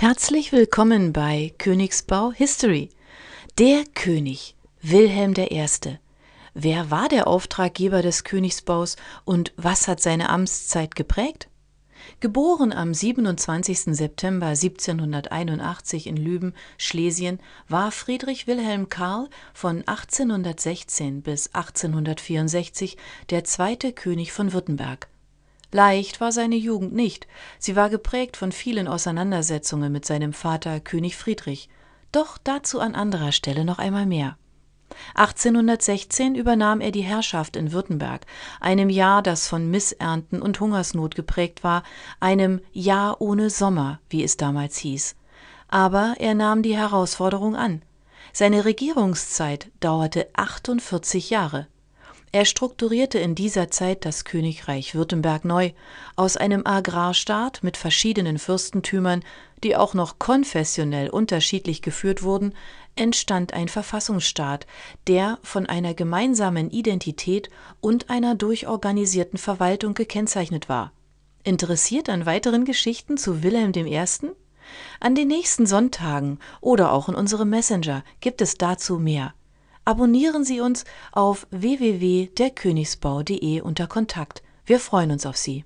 Herzlich willkommen bei Königsbau History. Der König Wilhelm I. Wer war der Auftraggeber des Königsbaus und was hat seine Amtszeit geprägt? Geboren am 27. September 1781 in Lüben, Schlesien, war Friedrich Wilhelm Karl von 1816 bis 1864 der zweite König von Württemberg. Leicht war seine Jugend nicht, sie war geprägt von vielen Auseinandersetzungen mit seinem Vater König Friedrich, doch dazu an anderer Stelle noch einmal mehr. 1816 übernahm er die Herrschaft in Württemberg, einem Jahr, das von Missernten und Hungersnot geprägt war, einem Jahr ohne Sommer, wie es damals hieß. Aber er nahm die Herausforderung an. Seine Regierungszeit dauerte 48 Jahre. Er strukturierte in dieser Zeit das Königreich Württemberg neu. Aus einem Agrarstaat mit verschiedenen Fürstentümern, die auch noch konfessionell unterschiedlich geführt wurden, entstand ein Verfassungsstaat, der von einer gemeinsamen Identität und einer durchorganisierten Verwaltung gekennzeichnet war. Interessiert an weiteren Geschichten zu Wilhelm I.? An den nächsten Sonntagen oder auch in unserem Messenger gibt es dazu mehr. Abonnieren Sie uns auf www.derkönigsbau.de unter Kontakt. Wir freuen uns auf Sie.